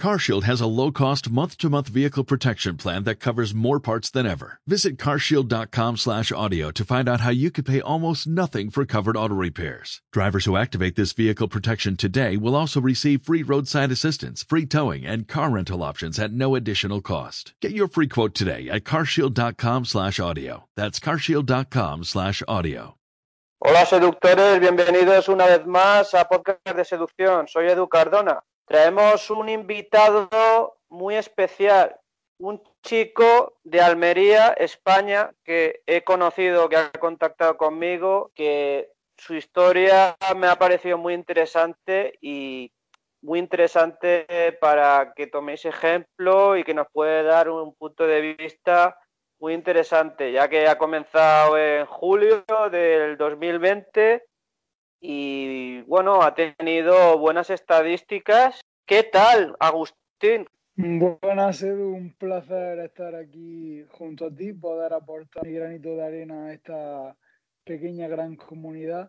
CarShield has a low-cost month-to-month vehicle protection plan that covers more parts than ever. Visit carshield.com/audio to find out how you could pay almost nothing for covered auto repairs. Drivers who activate this vehicle protection today will also receive free roadside assistance, free towing, and car rental options at no additional cost. Get your free quote today at carshield.com/audio. That's carshield.com/audio. Hola seductores, bienvenidos una vez más a Podcast de Seducción. Soy Edu Cardona. Traemos un invitado muy especial, un chico de Almería, España, que he conocido, que ha contactado conmigo, que su historia me ha parecido muy interesante y muy interesante para que toméis ejemplo y que nos puede dar un punto de vista muy interesante, ya que ha comenzado en julio del 2020 y bueno, ha tenido buenas estadísticas. ¿Qué tal, Agustín? Buenas, Edu, un placer estar aquí junto a ti, poder aportar mi granito de arena a esta pequeña gran comunidad.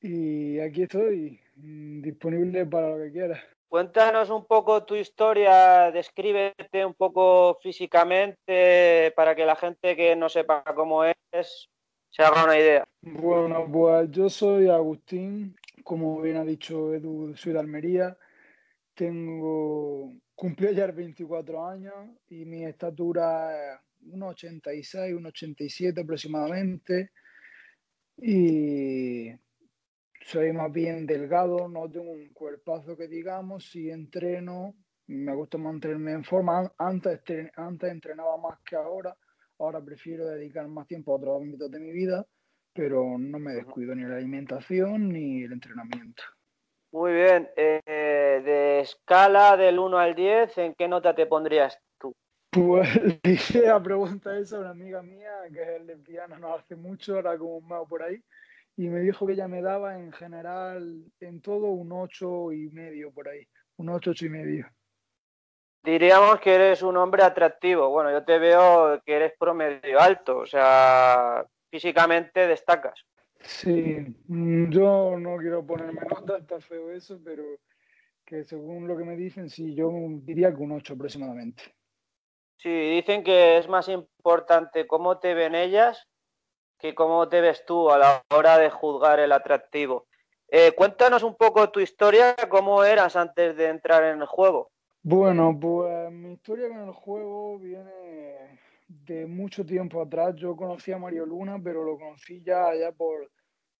Y aquí estoy, mm, disponible para lo que quieras. Cuéntanos un poco tu historia, descríbete un poco físicamente para que la gente que no sepa cómo es se haga una idea. Bueno, pues yo soy Agustín, como bien ha dicho Edu, soy de Almería, tengo, cumplí ayer 24 años y mi estatura es 1,86, 1,87 aproximadamente. Y soy más bien delgado, no tengo un cuerpazo que digamos, si entreno, me gusta mantenerme en forma, antes, antes entrenaba más que ahora, ahora prefiero dedicar más tiempo a otros ámbitos de mi vida, pero no me descuido ni la alimentación ni el entrenamiento. Muy bien, eh, de escala del 1 al 10, ¿en qué nota te pondrías tú? Pues le hice la pregunta esa a una amiga mía que es lesbiana, no hace mucho, ahora como un mago por ahí, y me dijo que ella me daba en general, en todo, un 8 y medio por ahí, un 8, 8 y medio. Diríamos que eres un hombre atractivo. Bueno, yo te veo que eres promedio alto, o sea, físicamente destacas. Sí, mm, yo no quiero ponerme nota, está feo eso, pero que según lo que me dicen, sí, yo diría que un 8 aproximadamente. Sí, dicen que es más importante cómo te ven ellas que cómo te ves tú a la hora de juzgar el atractivo. Eh, cuéntanos un poco tu historia, cómo eras antes de entrar en el juego. Bueno, pues mi historia con el juego viene de mucho tiempo atrás. Yo conocí a Mario Luna, pero lo conocí ya, ya por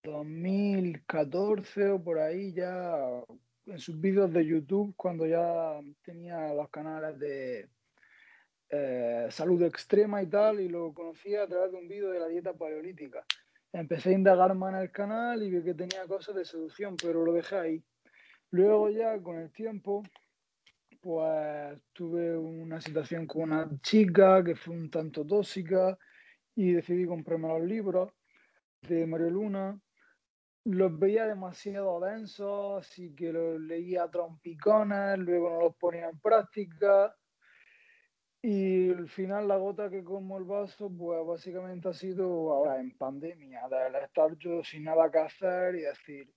2014 o por ahí, ya en sus vídeos de YouTube, cuando ya tenía los canales de, eh, salud extrema y tal, y lo conocí a través de un vídeo de la dieta paleolítica. Empecé a indagar más en el canal y vi que tenía cosas de seducción, pero lo dejé ahí. Luego ya con el tiempo, pues tuve una situación con una chica que fue un tanto tóxica y decidí comprarme los libros de Mario Luna. Los veía demasiado densos, así que los leía a trompicones, luego no los ponía en práctica y al final la gota que como el vaso, pues básicamente ha sido ahora en pandemia, de estar yo sin nada que hacer y decir,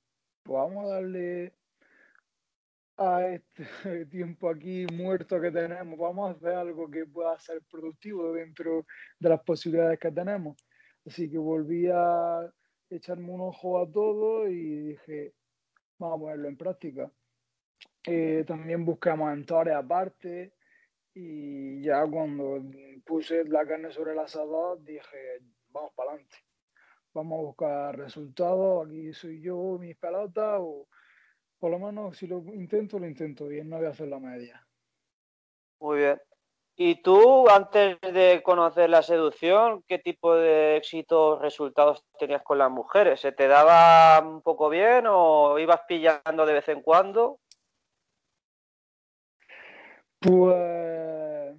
pues vamos a darle a este tiempo aquí muerto que tenemos, vamos a hacer algo que pueda ser productivo dentro de las posibilidades que tenemos. Así que volví a echarme un ojo a todo y dije, vamos a ponerlo en práctica. Eh, también buscamos mentores aparte y ya cuando puse la carne sobre el asador dije, vamos para adelante. Vamos a buscar resultados, aquí soy yo, mis pelotas, o por lo menos si lo intento, lo intento bien, no voy a hacer la media. Muy bien. ¿Y tú, antes de conocer la seducción, qué tipo de éxitos, resultados tenías con las mujeres? ¿Se te daba un poco bien o ibas pillando de vez en cuando? Pues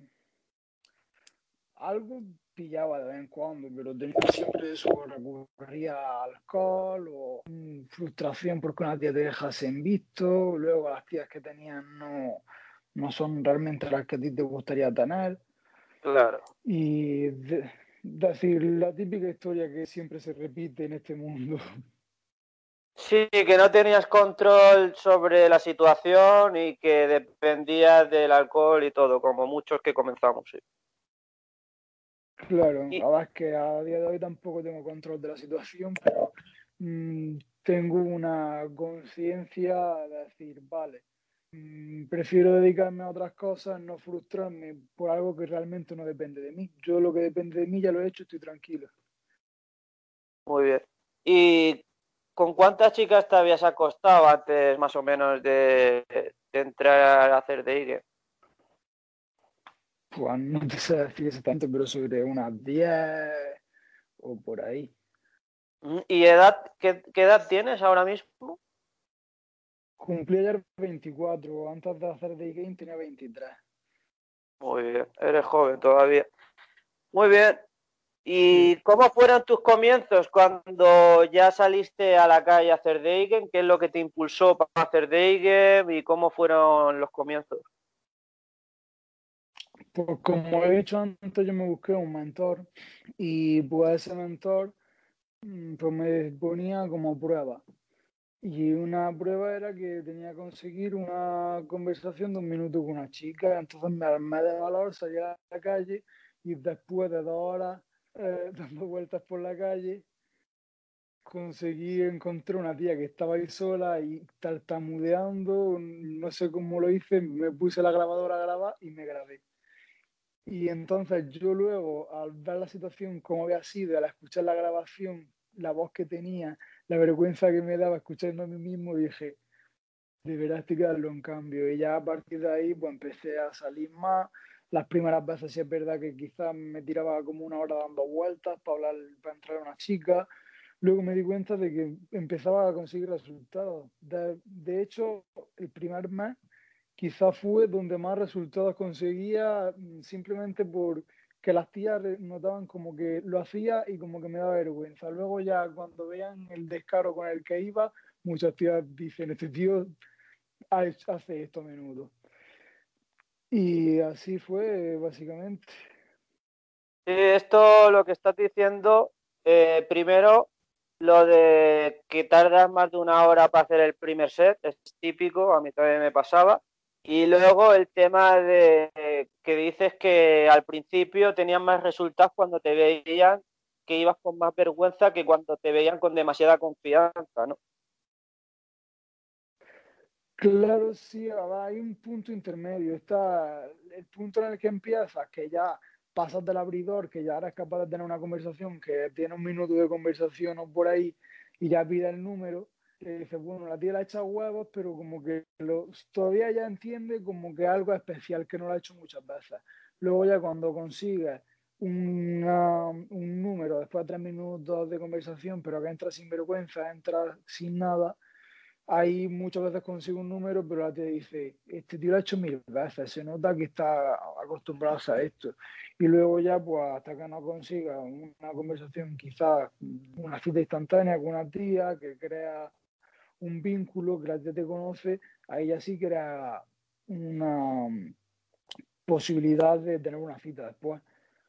algo pillaba de vez en cuando, pero tenía siempre eso, recurría alcohol o frustración porque una tía te dejas en visto, luego las tías que tenían no, no son realmente las que a ti te gustaría tener. Claro. Y decir, la típica historia que siempre se repite en este mundo. Sí, que no tenías control sobre la situación y que dependías del alcohol y todo, como muchos que comenzamos, sí. Claro, la verdad es que a día de hoy tampoco tengo control de la situación, pero mm, tengo una conciencia de decir, vale, mm, prefiero dedicarme a otras cosas, no frustrarme por algo que realmente no depende de mí. Yo lo que depende de mí ya lo he hecho, estoy tranquilo. Muy bien. ¿Y con cuántas chicas te habías acostado antes más o menos de, entrar a hacer de Pues no te sé decir exactamente, pero sobre unas 10 o por ahí. Mm, ¿Y edad, qué, edad tienes ahora mismo? Cumplí ayer 24, antes de hacer de game tenía 23. Muy bien, eres joven todavía. Muy bien. ¿Y cómo fueron tus comienzos cuando ya saliste a la calle a hacer Deigen? ¿Qué es lo que te impulsó para hacer Deigen y cómo fueron los comienzos? Pues como he dicho antes, yo me busqué un mentor y pues ese mentor mm, pues me ponía como prueba. Y una prueba era que tenía que conseguir una conversación de un minuto con una chica. Entonces me armé de valor, salí a la calle y después de dos horas eh, dando vueltas por la calle, conseguí encontrar una tía que estaba ahí sola y tartamudeando, no sé cómo lo hice, me puse la grabadora a grabar y me grabé. Y entonces yo luego, al ver la situación como había sido, al escuchar la grabación, la voz que tenía, la vergüenza que me daba escuchando a mí mismo, dije, deberás tirarlo en cambio. Y ya a partir de ahí, pues empecé a salir más, las primeras veces sí es verdad que quizás me tiraba como una hora dando vueltas para hablar, para entrar a una chica. Luego me di cuenta de que empezaba a conseguir resultados. De, hecho, el primer mes quizás fue donde más resultados conseguía mm, simplemente por que las tías notaban como que lo hacía y como que me daba vergüenza. Luego ya cuando vean el descaro con el que iba, muchas tías dicen, este tío hace esto a menudo. Y así fue, básicamente. Esto lo que estás diciendo, eh, primero, lo de que tardas más de una hora para hacer el primer set, es típico, a mí también me pasaba. Y luego el tema de que dices que al principio tenían más resultados cuando te veían que ibas con más vergüenza que cuando te veían con demasiada confianza, ¿no? Claro, sí, hay un punto intermedio. Está el punto en el que empiezas, que ya pasas del abridor, que ya eres capaz de tener una conversación, que tiene un minuto de conversación o por ahí, y ya pide el número, y dices, bueno, la tía le ha echado huevos, pero como que todavía ya entiende como que algo especial, que no lo ha hecho muchas veces. Luego ya cuando consigues un número después de tres minutos de conversación, pero que entra sin vergüenza, entra sin nada, ahí muchas veces consigo un número, pero la te dice, este tío lo ha hecho mil veces, se nota que está acostumbrado a esto. Y luego ya, pues hasta que no consiga una conversación, quizás una cita instantánea con una tía, que crea un vínculo, que la tía te conoce, ahí ya sí crea una posibilidad de tener una cita después.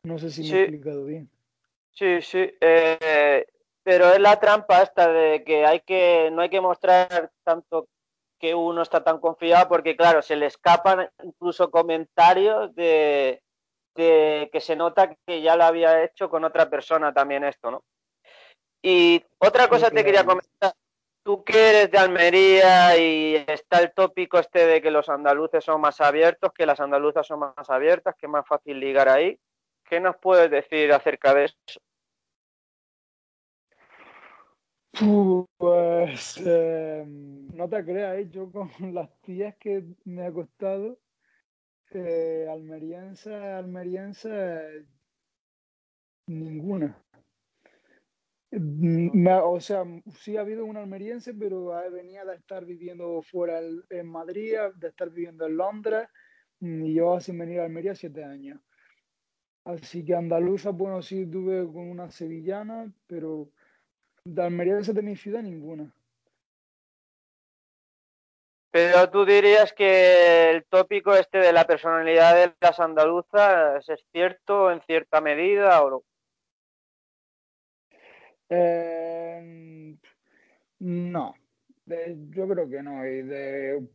No sé si me he explicado bien. Sí, sí. Eh, pero es la trampa esta de que hay que no hay que mostrar tanto que uno está tan confiado porque claro se le escapan incluso comentarios de, que se nota que ya lo había hecho con otra persona también esto no y otra cosa te quería comentar tú que eres de Almería y está el tópico este de que los andaluces son más abiertos que las andaluzas son más abiertas que es más fácil ligar ahí qué nos puedes decir acerca de eso Pues eh, no te creas, ¿eh? yo con las tías que me ha costado, eh, almeriense, almeriense, ninguna. O sea, sí ha habido una almeriense, pero venía de estar viviendo fuera en Madrid, de estar viviendo en Londres, y yo sin venir a Almería siete años. Así que andaluza, bueno, sí tuve con una sevillana, pero de Almería de mi ciudad, ninguna. Pero tú dirías que el tópico este de la personalidad de las andaluzas es cierto en cierta medida o Eh, no, yo creo que no. Y de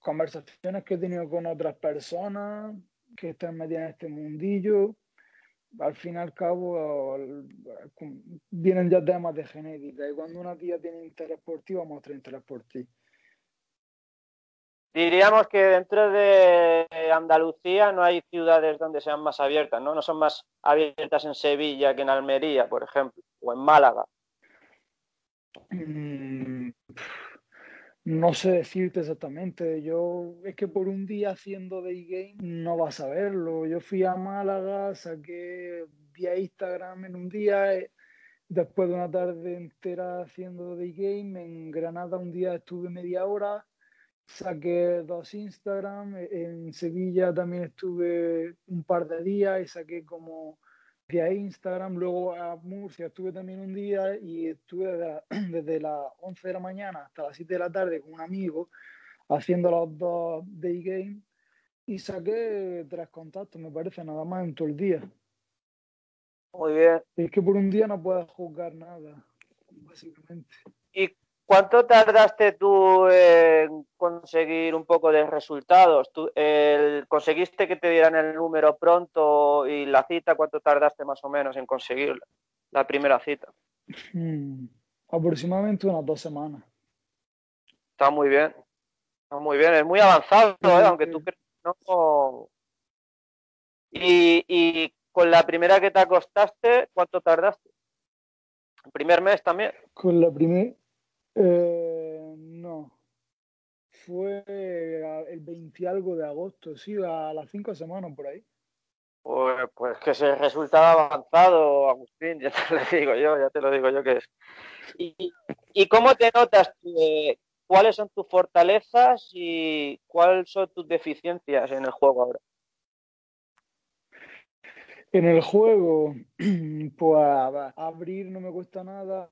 conversaciones que he tenido con otras personas que están metidas en este mundillo, al fin y al cabo vienen ya temas de genética y cuando una tía tiene interés por ti, vamos a tener interés por ti. Diríamos que dentro de Andalucía no hay ciudades donde sean más abiertas, ¿no? No son más abiertas en Sevilla que en Almería, por ejemplo, o en Málaga. Mm, no sé decirte exactamente. Yo es que por un día haciendo day game no vas a verlo. Yo fui a Málaga, saqué vía Instagram en un día. Eh, después de una tarde entera haciendo day game, en Granada un día estuve media hora saqué dos Instagram, e, en Sevilla también estuve un par de días y saqué como vía Instagram, luego a Murcia estuve también un día y estuve desde, las 11 de la mañana hasta las 7 de la tarde con un amigo haciendo los dos day game y saqué tres contactos, me parece, nada más en todo el día. Muy bien. Es que por un día no puedes juzgar nada, básicamente. ¿Y ¿Cuánto tardaste tú en conseguir un poco de resultados? ¿Tú, ¿Conseguiste que te dieran el número pronto y la cita? ¿Cuánto tardaste más o menos en conseguir la primera cita? Hmm, aproximadamente unas dos semanas. Está muy bien. Está muy bien. Es muy avanzado, ¿eh? aunque tú crees no. Y, y con la primera que te acostaste, ¿cuánto tardaste? ¿El primer mes también? Con la primera eh, no. Fue el 20 algo de agosto, sí, a las cinco semanas por ahí. Pues, pues que se resultaba avanzado, Agustín, ya te lo digo yo, ya te lo digo yo que es. ¿Y, cómo te notas? Eh, ¿Cuáles son tus fortalezas y cuáles son tus deficiencias en el juego ahora? En el juego, pues abrir no me cuesta nada.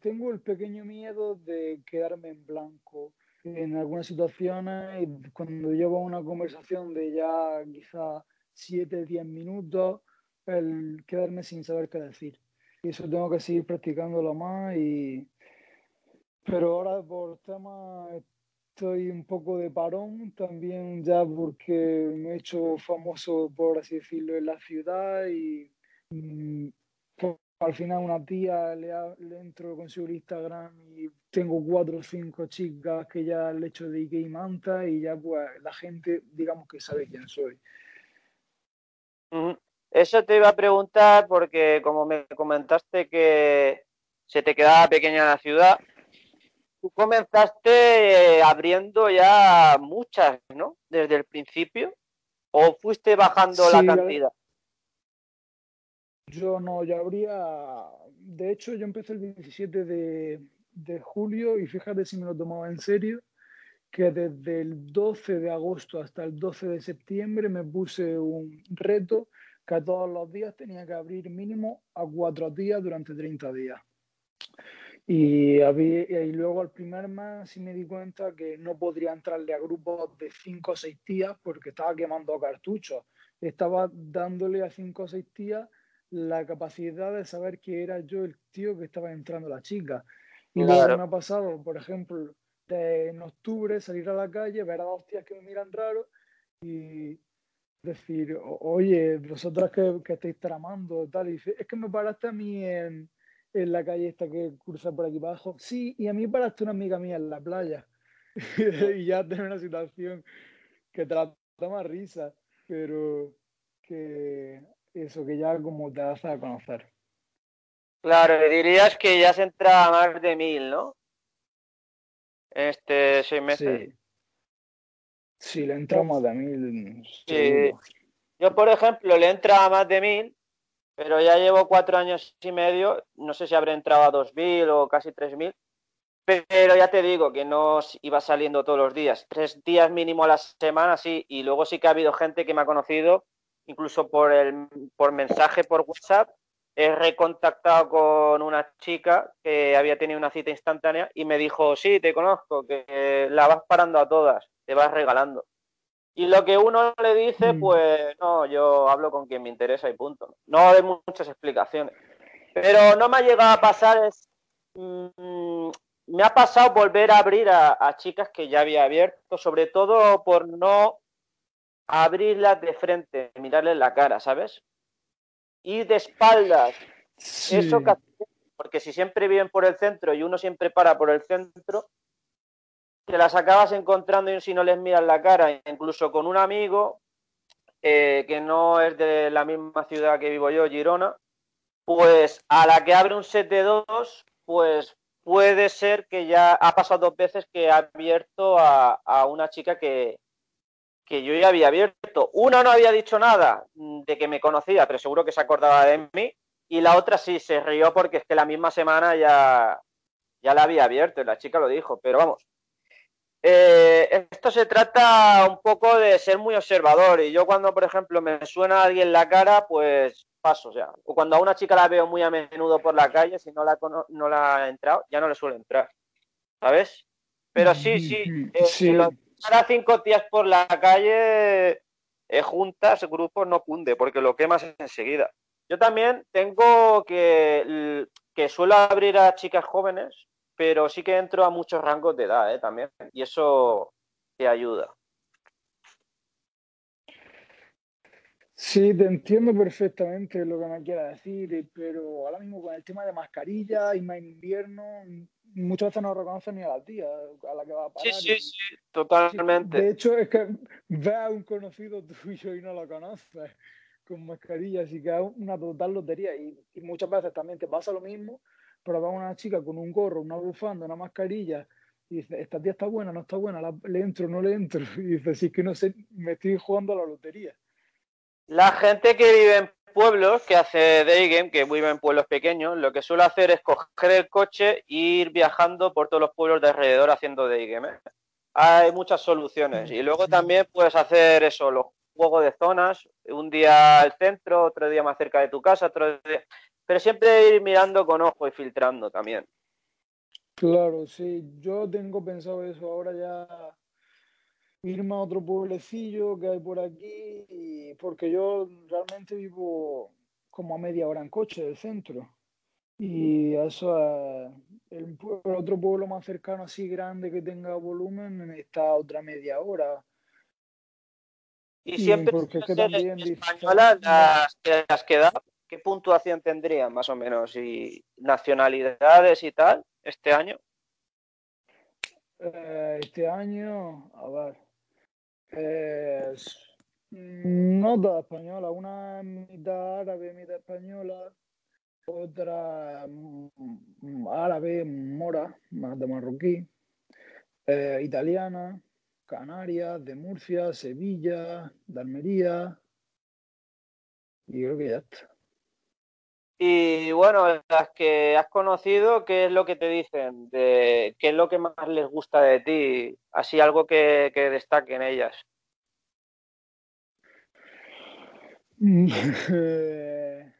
Tengo el pequeño miedo de quedarme en blanco en algunas situaciones. Cuando llevo una conversación de ya quizá 7, 10 minutos, el quedarme sin saber qué decir. Y eso tengo que seguir practicándolo más. Y... Pero ahora por temas estoy un poco de parón también ya porque me he hecho famoso, por así decirlo, en la ciudad y mm, al final una tía le, le entro con su Instagram y tengo cuatro o cinco chicas que ya le he hecho de Game Manta y ya pues la gente digamos que sabe quién soy. Eso te iba a preguntar porque como me comentaste que se te quedaba pequeña la ciudad, tú comenzaste eh, abriendo ya muchas, ¿no? Desde el principio. ¿O fuiste bajando la cantidad? Yo no, yo habría. De hecho, yo empecé el 17 de, de julio y fíjate si me lo tomaba en serio, que desde el 12 de agosto hasta el 12 de septiembre me puse un reto que todos los días tenía que abrir mínimo a cuatro días durante 30 días. Y, había, y luego al primer mes sí me di cuenta que no podría entrarle a grupos de cinco o seis tías porque estaba quemando cartuchos. Estaba dándole a cinco o seis tías la capacidad de saber que era yo el tío que estaba entrando la chica. Y luego me ha pasado, por ejemplo, de, en octubre salir a la calle, ver a dos tías que me miran raro y decir, oye, vosotras que, que estáis tramando, tal. Y dice, es que me paraste a mí en en la calle esta que cruza por aquí abajo. Sí, y a mí paraste una amiga mía en la playa. y ya tengo una situación que trata más risa, pero que eso, que ya como te hace a conocer. Claro, dirías que ya se entra a más de mil, ¿no? Este seis meses. Sí, sí le entramos a mil. Sí. Yo, por ejemplo, le entra a más de mil pero ya llevo cuatro años y medio, no sé si habré entrado a 2.000 o casi 3.000, pero ya te digo que no iba saliendo todos los días, tres días mínimo a la semana, sí, y luego sí que ha habido gente que me ha conocido, incluso por, el, por mensaje por WhatsApp, he recontactado con una chica que había tenido una cita instantánea y me dijo, sí, te conozco, que la vas parando a todas, te vas regalando. Y lo que uno le dice, mm. pues no, yo hablo con quien me interesa y punto. No hay muchas explicaciones. Pero no me ha llegado a pasar, es, mm, me ha pasado volver a abrir a, chicas que ya había abierto, sobre todo por no abrirlas de frente, mirarles la cara, ¿sabes? Y de espaldas. Eso porque si siempre viven por el centro y uno siempre para por el centro, te las acabas encontrando y si no les miras la cara, incluso con un amigo eh, que no es de la misma ciudad que vivo yo, Girona, pues a la que abre un set de dos, pues puede ser que ya ha pasado dos veces que ha abierto a, una chica que, que yo ya había abierto. Una no había dicho nada de que me conocía, pero seguro que se acordaba de mí. Y la otra sí, se rió porque es que la misma semana ya, ya la había abierto y la chica lo dijo. Pero vamos, eh, esto se trata un poco de ser muy observador. Y yo cuando, por ejemplo, me suena a alguien la cara, pues paso, o sea, o cuando a una chica la veo muy a menudo por la calle, si no la, no la ha entrado, ya no le suele entrar, ¿sabes? Pero sí, sí, eh, si lo cinco días por la calle, eh, juntas, grupos, no cunde, porque lo quemas enseguida. Yo también tengo que, que suelo abrir a chicas jóvenes, pero sí que entro a muchos rangos de edad, ¿eh? También, y eso te ayuda. Sí, te entiendo perfectamente lo que me quieras decir, pero ahora mismo con el tema de mascarilla y más invierno, muchas veces no reconocen ni a la tía a la que va a parar. Sí, sí, sí, totalmente. De hecho, es que ve a un conocido tuyo y no lo conoces con mascarilla, así que es una total lotería. Y, muchas veces también te pasa lo mismo, pero va una chica con un gorro, una bufanda, una mascarilla, y dice, esta tía está buena, no está buena, le entro, no le entro. Y dice, sí, es que no sé, me estoy jugando a la lotería. La gente que vive en pueblos, que hace day game, que vive en pueblos pequeños, lo que suele hacer es coger el coche e ir viajando por todos los pueblos de alrededor haciendo day game. ¿eh? Hay muchas soluciones. Y luego también puedes hacer eso, los juegos de zonas, un día al centro, otro día más cerca de tu casa, otro día... Pero siempre ir mirando con ojo y filtrando también. Claro, sí. Yo tengo pensado eso ahora ya irme a otro pueblecillo que hay por aquí, porque yo realmente vivo como a media hora en coche del centro. Y eso el, otro pueblo más cercano así grande que tenga volumen está otra media hora. Y, siempre porque que también españolas las, las que da, ¿qué puntuación tendrían más o menos? ¿Y nacionalidades y tal este año? Eh, este año, a ver, es no toda española, una mitad árabe, mitad española, otra mm, árabe, mora, más de marroquí, eh, italiana, Canarias, de Murcia, Sevilla, de Almería, y creo que ya está. Y bueno, las que has conocido, ¿qué es lo que te dicen? De, ¿Qué es lo que más les gusta de ti? Así algo que, que destaquen ellas.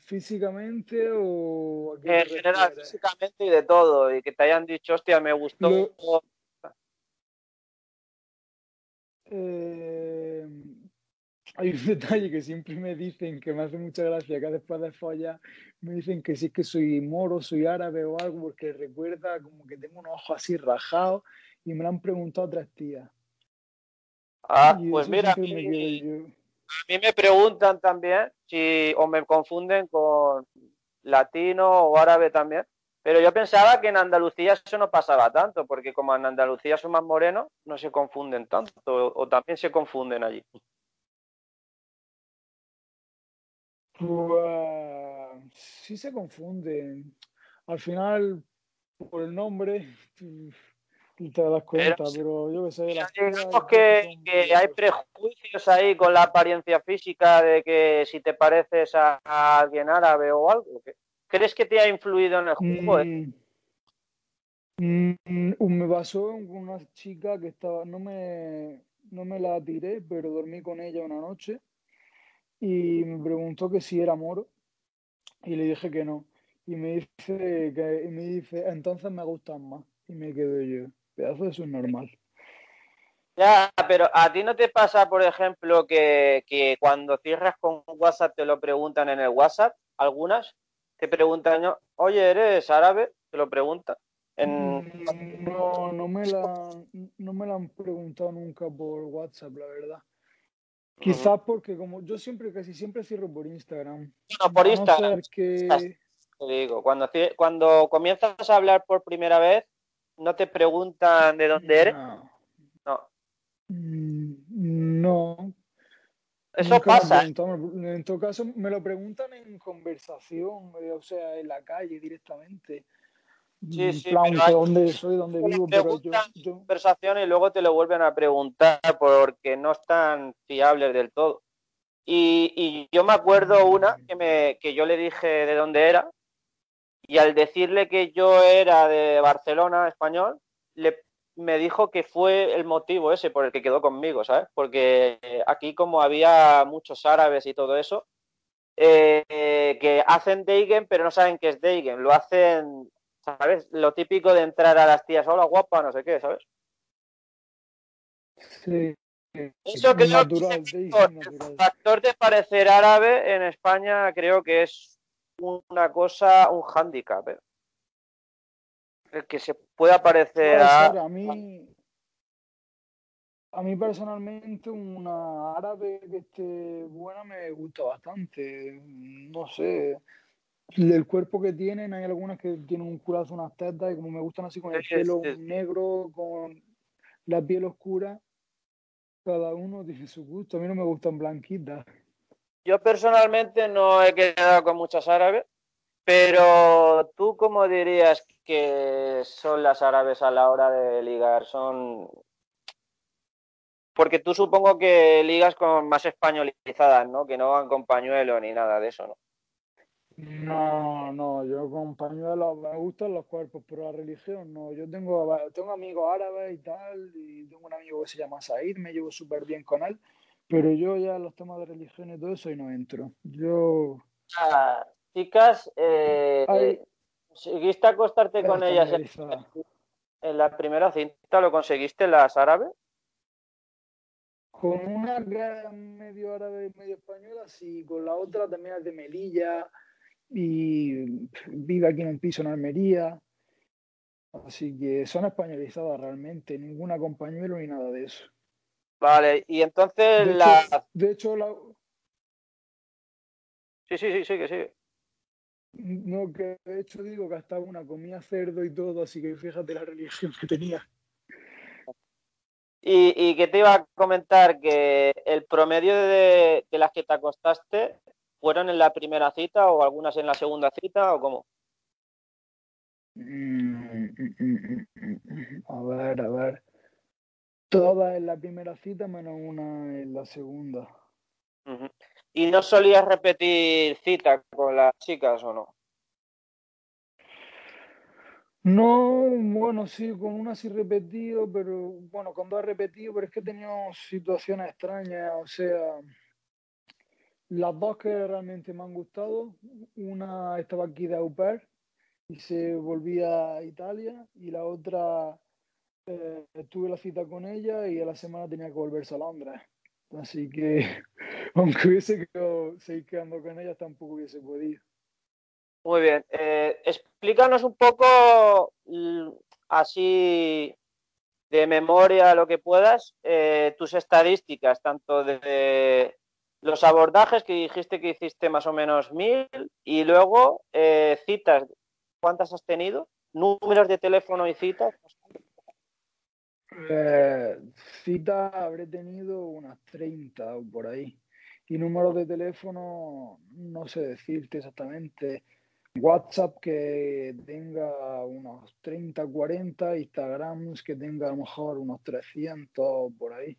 ¿Físicamente o...? En general, físicamente y de todo. Y que te hayan dicho, hostia, me gustó. Eh, hay un detalle que siempre me dicen que me hace mucha gracia, que después de follar me dicen que si es que soy moro, soy árabe o algo, porque recuerda como que tengo unos ojos así rajados y me lo han preguntado otras tías. Ah, pues mira, a mí, me preguntan también si o me confunden con latino o árabe también, pero yo pensaba que en Andalucía eso no pasaba tanto, porque como en Andalucía son más morenos, no se confunden tanto, o también se confunden allí. Sí se confunden. Al final, por el nombre, te das cuenta, pero, yo que sé. digamos que, que, hay prejuicios ahí con la apariencia física de que si te pareces a, alguien árabe o algo. ¿Crees que te ha influido en el juego? Eh? Mm, mm, me pasó en una chica que estaba, no me, no me la tiré, pero dormí con ella una noche y me preguntó que si era moro y le dije que no. Y me dice, que, y me dice entonces me gustan más. Y me quedo yo, pedazo de normal. Ya, pero a ti no te pasa, por ejemplo, que, que cuando cierras con WhatsApp te lo preguntan en el WhatsApp, algunas te preguntan, oye, ¿eres árabe? Te lo preguntan. Mm, no, no me, la, no me la han preguntado nunca por WhatsApp, la verdad. Quizás porque como yo siempre, casi siempre cierro por Instagram. No, por Instagram. Que... Te digo, cuando, cuando comienzas a hablar por primera vez, no te preguntan de dónde eres. No. No. Mm, Eso pasa. En todo caso, me lo preguntan en conversación, eh, o sea, en la calle directamente. Sí, sí, dónde soy, dónde vivo, pero yo, conversación y luego te lo vuelven a preguntar porque no están fiables del todo. Y, y yo me acuerdo una que, me, que yo le dije de dónde era y al decirle que yo era de Barcelona, español, le, me dijo que fue el motivo ese por el que quedó conmigo, ¿sabes? Porque aquí como había muchos árabes y todo eso, eh, que hacen Deigen pero no saben qué es Deigen, lo hacen ¿sabes? Lo típico de entrar a las tías, hola guapa, no sé qué, ¿sabes? Sí. Eso que natural, el factor de parecer árabe en España creo que es una cosa, un hándicap. ¿eh? El que se pueda parecer a... a mí, a mí personalmente una árabe que esté buena me gusta bastante. No sé, el cuerpo que tienen, hay algunas que tienen un culazo, unas tetas, y como me gustan así con el pelo negro, con la piel oscura, cada uno tiene su gusto. A mí no me gustan blanquitas. Yo personalmente no he quedado con muchas árabes, pero tú cómo dirías que son las árabes a la hora de ligar? Son porque tú supongo que ligas con más españolizadas, ¿no? Que no van con pañuelo ni nada de eso, ¿no? No, no, yo con pañuelos me gustan los cuerpos, pero la religión no. Yo tengo, tengo amigos árabes y tal, y tengo un amigo que se llama Said, me llevo súper bien con él, pero yo ya los temas de religión y todo eso y no entro. Yo. Ah, chicas, eh, ¿seguiste acostarte con ellas en, la primera cinta? ¿Lo conseguiste las árabes? Con una medio árabe y medio española, sí, con la otra también es de Melilla y vive aquí en un piso en Almería. Así que son españolizadas realmente, ninguna compañero ni nada de eso. Vale, y entonces de la. Hecho, de hecho, la. Sí, sí, sí, sí, que sí. No, que de hecho digo que hasta una comía cerdo y todo, así que fíjate la religión que tenía. Y, y que te iba a comentar que el promedio de, de las que te acostaste ¿Fueron en la primera cita o algunas en la segunda cita o cómo? Mm, mm, mm, a ver, a ver. Todas en la primera cita menos una en la segunda. ¿Y no solías repetir cita con las chicas o no? No, bueno, sí, con una sí repetido, pero bueno, con dos repetido, pero es que he tenido situaciones extrañas, o sea, las dos que realmente me han gustado, una estaba aquí de au y se volvía a Italia y la otra eh, tuve la cita con ella y a la semana tenía que volverse a Londres. Así que aunque hubiese quedado, seguir quedando con ella, tampoco hubiese podido. Muy bien. Eh, explícanos un poco así de memoria lo que puedas, eh, tus estadísticas, tanto de los abordajes que dijiste que hiciste más o menos mil y luego eh, citas, ¿cuántas has tenido? ¿Números de teléfono y citas? Eh, citas habré tenido unas 30 o por ahí. Y números de teléfono, no sé decirte exactamente. WhatsApp que tenga unos 30, 40, Instagrams que tenga a lo mejor unos 300 por ahí.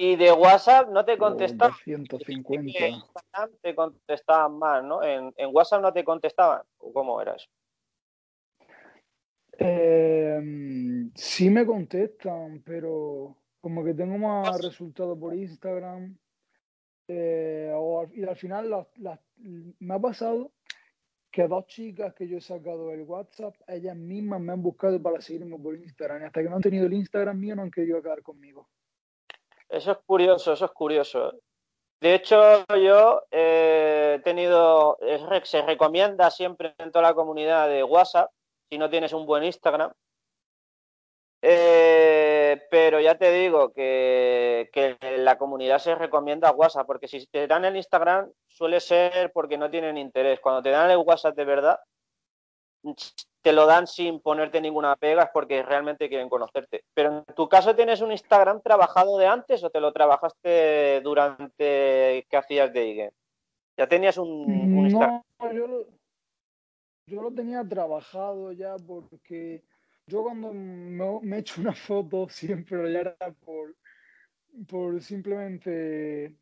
Y de WhatsApp no te contestaban. 150. te contestaban más, ¿no? En, WhatsApp no te contestaban. ¿Cómo era eso? Em, sí me contestan, pero como que tengo más resultados por Instagram. Eh, y al final me ha pasado que dos chicas que yo he sacado el WhatsApp, ellas mismas me han buscado para seguirme por Instagram. Y hasta que no han tenido el Instagram mío, no han querido quedar conmigo. Eso es curioso, eso es curioso. De hecho, yo he tenido, se recomienda siempre en toda la comunidad de WhatsApp, si no tienes un buen Instagram. Eh, pero ya te digo que, que, la comunidad se recomienda WhatsApp, porque si te dan el Instagram suele ser porque no tienen interés. Cuando te dan el WhatsApp de verdad, te lo dan sin ponerte ninguna pega, es porque realmente quieren conocerte. Pero en tu caso, ¿tienes un Instagram trabajado de antes o te lo trabajaste durante que hacías de IG? ¿Ya tenías un, Instagram? No, yo lo, yo lo tenía trabajado ya porque yo cuando me, me hecho una foto siempre ya era por, por simplemente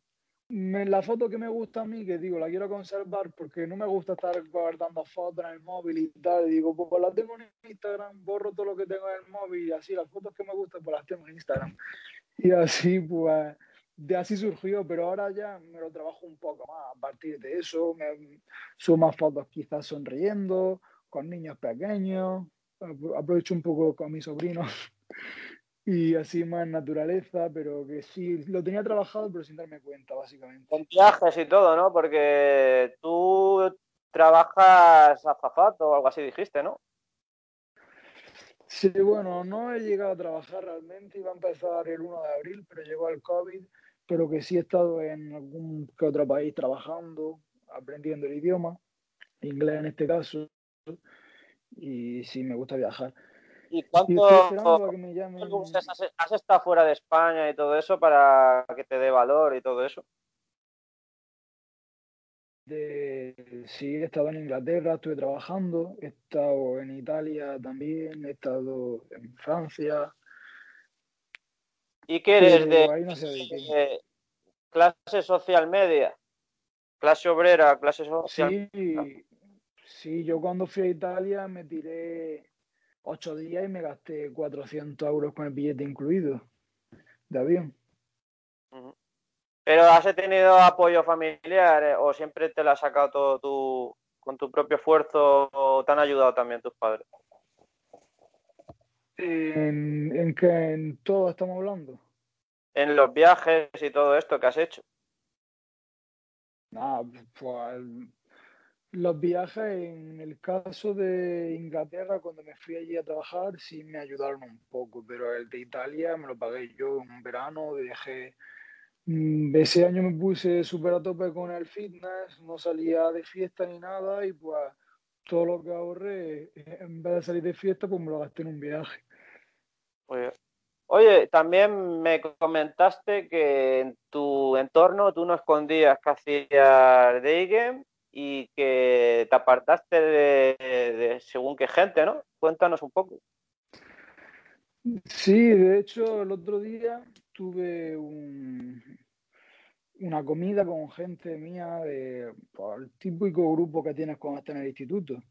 la foto que me gusta a mí, que digo, la quiero conservar porque no me gusta estar guardando fotos en el móvil y tal. Y digo, pues, las tengo en Instagram, borro todo lo que tengo en el móvil y así las fotos que me gustan, pues las tengo en Instagram. Y así, pues, de así surgió, pero ahora ya me lo trabajo un poco más. A partir de eso, me más fotos quizás sonriendo, con niños pequeños. Aprovecho un poco con mis sobrinos y así más naturaleza, pero que sí, lo tenía trabajado pero sin darme cuenta, básicamente. Con viajes y todo, ¿no? Porque tú trabajas a zapato o algo así dijiste, ¿no? Sí, bueno, no he llegado a trabajar realmente, iba a empezar el 1 de abril, pero llegó el COVID, pero que sí he estado en algún que otro país trabajando, aprendiendo el idioma, inglés en este caso, y sí me gusta viajar. ¿Y cuánto, has, estado fuera de España y todo eso para que te dé valor y todo eso? sí, he estado en Inglaterra, estuve trabajando, he estado en Italia también, he estado en Francia. ¿Y qué eres de, clase social media? ¿Clase obrera, clase social? Sí, sí, yo cuando fui a Italia me tiré ocho días y me gasté 400 euros con el billete incluido de avión. ¿Pero has tenido apoyo familiar eh, o siempre te lo has sacado todo tú con tu propio esfuerzo o te han ayudado también tus padres? ¿En, en qué en todo estamos hablando? En los viajes y todo esto que has hecho. Ah, pues los viajes, en el caso de Inglaterra, cuando me fui allí a trabajar, sí me ayudaron un poco, pero el de Italia me lo pagué yo en verano, dejé... Mm, ese año me puse súper a tope con el fitness, no salía de fiesta ni nada y pues todo lo que ahorré, en vez de salir de fiesta, pues me lo gasté en un viaje. Oye, también me comentaste que en tu entorno tú no escondías que hacías game y que te apartaste de, según qué gente, ¿no? Cuéntanos un poco. Sí, de hecho, el otro día tuve una comida con gente mía de el típico grupo que tienes cuando estás en el instituto.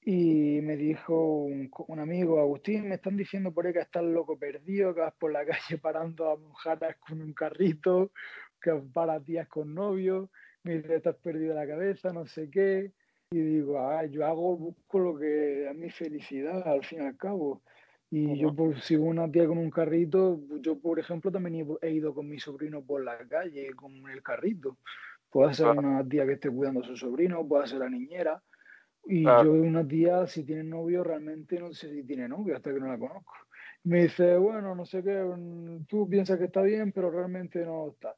Y me dijo un, amigo, Agustín, me están diciendo por ahí que estás loco perdido, que vas por la calle parando a mujeres con un carrito, que para tías con novio dice, estás perdido la cabeza, no sé qué. Y digo, ah, yo hago, busco lo que a mi felicidad, al fin y al cabo. Y yo, por, si una tía con un carrito, yo, por ejemplo, también he ido con mi sobrino por la calle con el carrito. Puede ser una tía que esté cuidando a su sobrino, puede ser la niñera. Y yo, una tía, si tiene novio, realmente no sé si tiene novio hasta que no la conozco. Me dice, bueno, no sé qué, mm, tú piensas que está bien, pero realmente no está.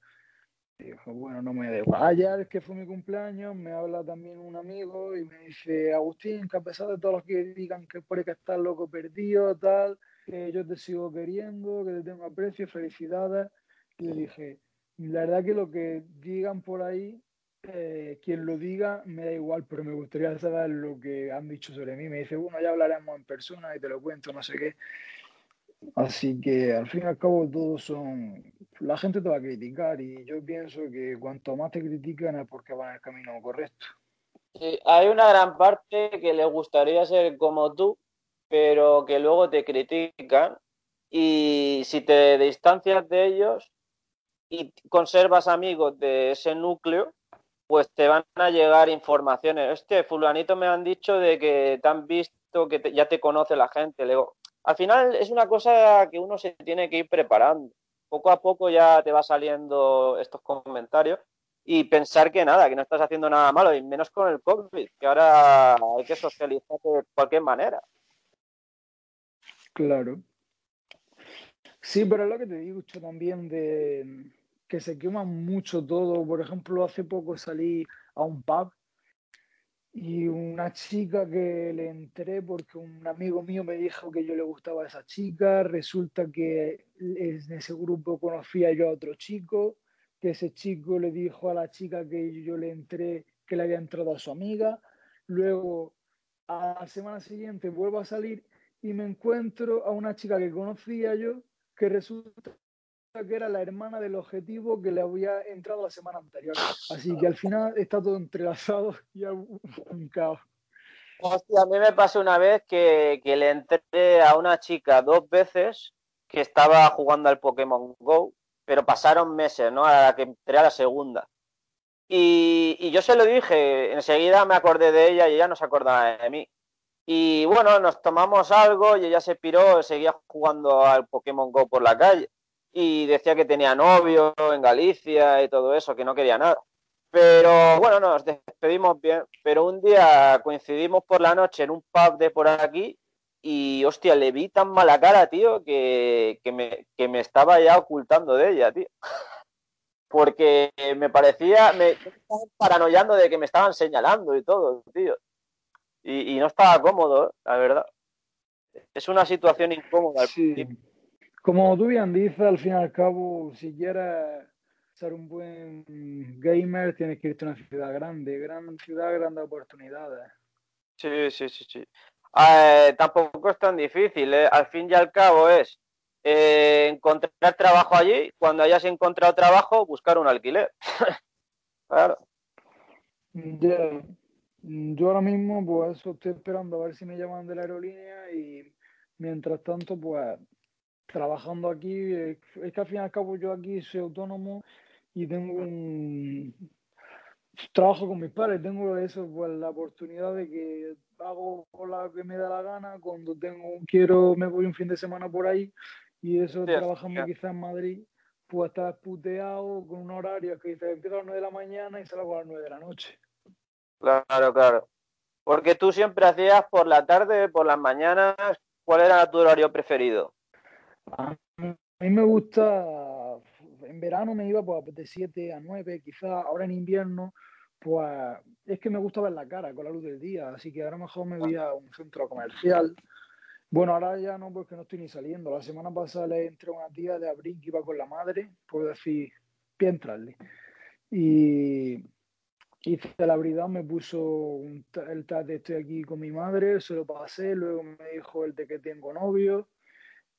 Dijo, bueno, no me dejo. Ayer que fue mi cumpleaños, me habla también un amigo y me dice, Agustín, que a pesar de todos los que digan que por que estás loco perdido, tal, que yo te sigo queriendo, que te tengo aprecio, felicidades. Y le dije, la verdad que lo que digan por ahí, eh, quien lo diga, me da igual, pero me gustaría saber lo que han dicho sobre mí. Me dice, bueno, ya hablaremos en persona y te lo cuento, no sé qué. Así que al fin y al cabo todos son... La gente te va a criticar y yo pienso que cuanto más te critican es porque van en el camino correcto. Sí, hay una gran parte que les gustaría ser como tú, pero que luego te critican y si te distancias de ellos y conservas amigos de ese núcleo, pues te van a llegar informaciones. Este fulanito me han dicho de que te han visto, que ya te, conoce la gente. Le al final es una cosa que uno se tiene que ir preparando. Poco a poco ya te va saliendo estos comentarios y pensar que nada, que no estás haciendo nada malo, y menos con el COVID, que ahora hay que socializar de cualquier manera. Claro. Sí, pero es lo que te digo yo también de que se quema mucho todo. Por ejemplo, hace poco salí a un pub y una chica que le entré porque un amigo mío me dijo que yo le gustaba a esa chica. Resulta que en ese grupo conocía yo a otro chico que ese chico le dijo a la chica que yo le entré que le había entrado a su amiga. Luego, a la semana siguiente vuelvo a salir y me encuentro a una chica que conocía yo, que resulta que era la hermana del objetivo que le había entrado la semana anterior. Así que al final está todo entrelazado y un caos. Hostia, a mí me pasó una vez que, que le entré a una chica dos veces que estaba jugando al Pokémon Go pero pasaron meses, ¿no? A la que entré a la segunda. Y, yo se lo dije, enseguida me acordé de ella y ella no se acordaba de mí. Y bueno, nos tomamos algo y ella se piró, seguía jugando al Pokémon Go por la calle. Y decía que tenía novio en Galicia y todo eso, que no quería nada. Pero bueno, nos despedimos bien. Pero un día coincidimos por la noche en un pub de por aquí y hostia, le vi tan mala cara, tío, que, me, estaba ya ocultando de ella, tío. Porque me parecía, me estaba paranoiando de que me estaban señalando y todo, tío. Y, no estaba cómodo, la verdad. Es una situación incómoda. Sí. Como tú bien dices, al fin y al cabo, si quieres ser un buen gamer, tienes que irte a una ciudad grande. Gran ciudad, grandes oportunidades. Sí, sí, sí, sí. Eh, tampoco es tan difícil. ¿eh? Al fin y al cabo es eh, encontrar trabajo allí. Cuando hayas encontrado trabajo, buscar un alquiler. claro. Yo ahora mismo, pues estoy esperando a ver si me llaman de la aerolínea y mientras tanto, pues trabajando aquí. Es que al fin y al cabo yo aquí soy autónomo y tengo un trabajo con mis padres, tengo eso, pues la oportunidad de que hago la que me da la gana, cuando tengo quiero me voy un fin de semana por ahí y eso trabajando quizás en Madrid, pues estás puteado con un horario que dice empiezo a las 9 de la mañana y salgo a las 9 de la noche. Claro, claro. Porque tú siempre hacías por la tarde, por las mañanas, ¿cuál era tu horario preferido? A mí me gusta, en verano me iba pues, de 7 a 9, quizás ahora en invierno pues es que me gusta ver la cara con la luz del día, así que ahora mejor me voy a un centro comercial. Bueno, ahora ya no, porque no estoy ni saliendo. La semana pasada le entré una tía de abril que iba con la madre, por decir, voy entrarle. Y hice la abridad, me puso el tag de estoy aquí con mi madre, se lo pasé, luego me dijo el de que tengo novio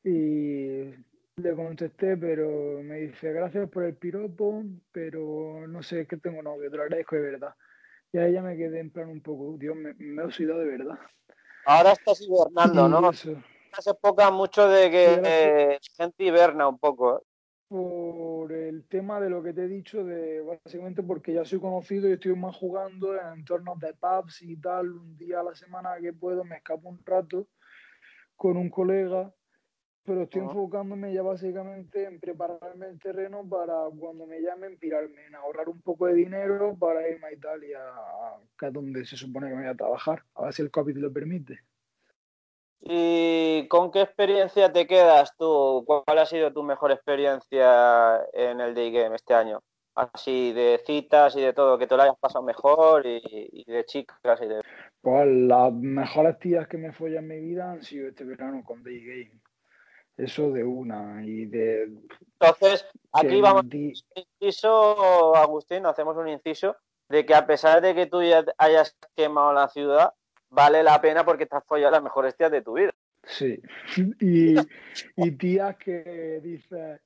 y le contesté, pero me dice, gracias por el piropo, pero no sé, que tengo novio, te lo agradezco de verdad. Y ahí ya me quedé en plan un poco, Dios, me, me he oxidado de verdad. Ahora estás hibernando, ¿no? Hace poca mucho de que gente hiberna un poco. ¿eh? Por el tema de lo que te he dicho, de básicamente porque ya soy conocido y estoy más jugando en entornos de pubs y tal, un día a la semana que puedo me escapo un rato con un colega pero estoy enfocándome ya básicamente en prepararme el terreno para cuando me llamen pirarme, en ahorrar un poco de dinero para irme a Italia, que es donde se supone que me voy a trabajar, a ver si el COVID lo permite. ¿Y con qué experiencia te quedas tú? ¿Cuál ha sido tu mejor experiencia en el Day Game este año? Así de citas y de todo, que te lo hayas pasado mejor y, de chicas y de... Pues las mejores tías que me follan en mi vida han sido este verano con Day Game eso de una y de... Entonces, aquí vamos inciso, Agustín, hacemos un inciso de que a pesar de que tú ya hayas quemado la ciudad, vale la pena porque estás follando las mejores tías de tu vida. Sí, y, y tías que dice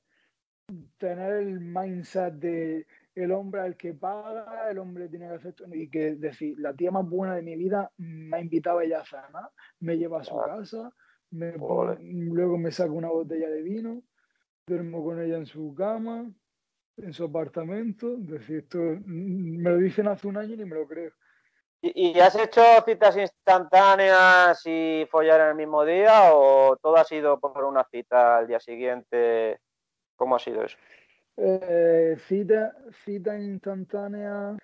tener el mindset de el hombre al que paga, el hombre tiene que hacer y que decir, la tía más buena de mi vida me ha invitado a ella a cenar, me lleva a su casa, luego me saco una botella de vino, duermo con ella en su cama, en su apartamento. Decir, esto me lo dicen hace un año y ni me lo creo. ¿Y, has hecho citas instantáneas y follar en el mismo día o todo ha sido por una cita al día siguiente ¿Cómo ha sido eso? Eh, cita, cita instantánea.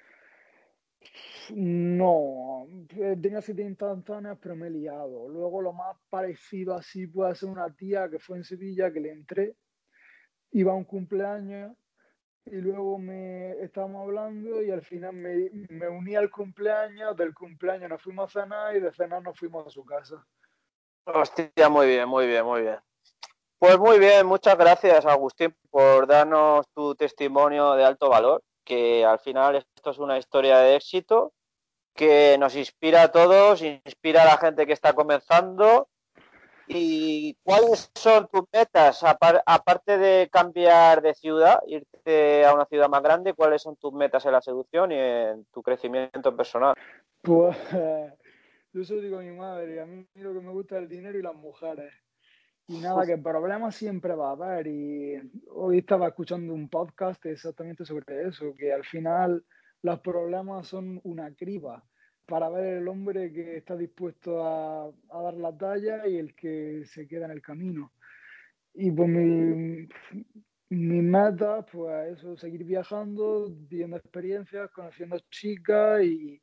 No, eh, tenía cita instantánea, pero me he liado. Luego lo más parecido así puede ser una tía que fue en Sevilla, que le entré, iba a un cumpleaños y luego me estábamos hablando y al final me, me uní al cumpleaños, del cumpleaños nos fuimos a cenar y de cenar nos fuimos a su casa. Hostia, muy bien, muy bien, muy bien. Pues muy bien, muchas gracias Agustín por darnos tu testimonio de alto valor, que al final esto es una historia de éxito que nos inspira a todos, inspira a la gente que está comenzando ¿Y cuáles son tus metas? Aparte de cambiar de ciudad, irte a una ciudad más grande, ¿cuáles son tus metas en la seducción y en tu crecimiento personal? Pues yo eso digo a mi madre, a mí lo que me gusta es el dinero y las mujeres. Y nada, que problemas siempre va a haber. Y hoy estaba escuchando un podcast exactamente sobre eso, que al final los problemas son una criba para ver el hombre que está dispuesto a, dar la talla y el que se queda en el camino. Y pues mi, mi meta, pues eso, seguir viajando, viendo experiencias, conociendo chicas y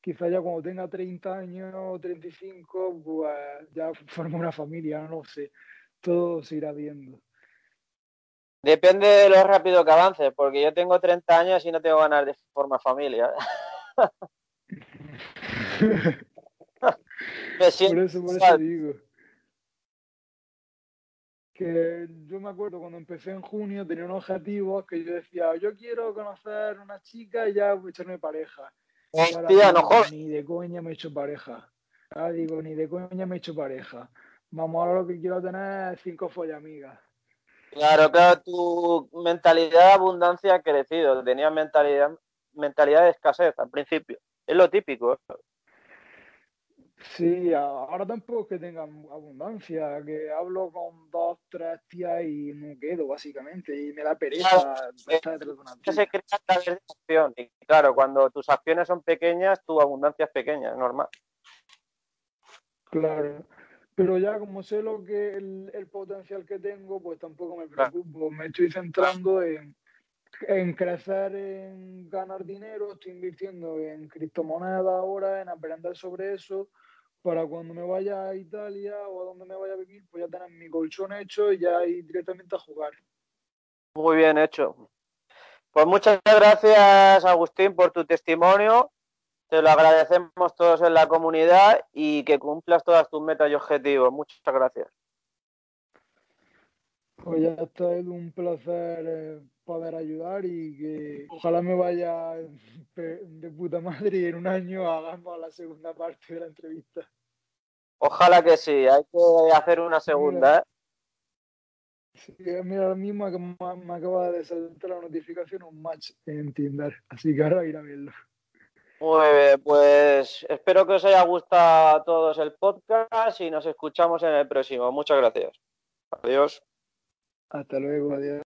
quizá ya cuando tenga 30 años o 35, pues ya formo una familia, no lo sé. Todo se irá viendo. Depende de lo rápido que avances, porque yo tengo 30 años y no tengo ganas de formar familia. por eso, por eso digo. Que yo me acuerdo cuando empecé en junio tenía un objetivo que yo decía, yo quiero conocer una chica y ya echarme pareja. Hostia, no jodas. Ni de coña me he hecho pareja. Ahora digo, ni de coña me he hecho pareja. Vamos, ahora lo que quiero tener es cinco follamigas. Claro, claro, tu mentalidad de abundancia ha crecido. Tenías mentalidad, mentalidad de escasez al principio. Es lo típico. Sí, ahora tampoco que tengan abundancia, que hablo con dos, tres tías y no quedo, básicamente, y me da pereza claro, estar detrás de una tía. Se crea a través de acción, y claro, cuando tus acciones son pequeñas, tu abundancia es pequeña, es normal. Claro, pero ya como sé lo que el, el potencial que tengo, pues tampoco me preocupo, me estoy centrando en, en crecer, en ganar dinero, estoy invirtiendo en criptomonedas ahora, en aprender sobre eso, para cuando me vaya a Italia o a donde me vaya a vivir, pues ya tener mi colchón hecho y ya ir directamente a jugar. Muy bien hecho. Pues muchas gracias, Agustín, por tu testimonio. Te lo agradecemos todos en la comunidad y que cumplas todas tus metas y objetivos. Muchas gracias. Pues ya está, es un placer eh, poder ayudar y que ojalá me vaya de puta madre y en un año hagamos la segunda parte de la entrevista. Ojalá que sí, hay que hacer una segunda. Mira, ¿eh? mira ahora mismo me acaba de saltar la notificación un match en Tinder, así que ahora ir a verlo. Muy bien, pues espero que os haya gustado a todos el podcast y nos escuchamos en el próximo. Muchas gracias. Adiós. Hasta luego, adiós.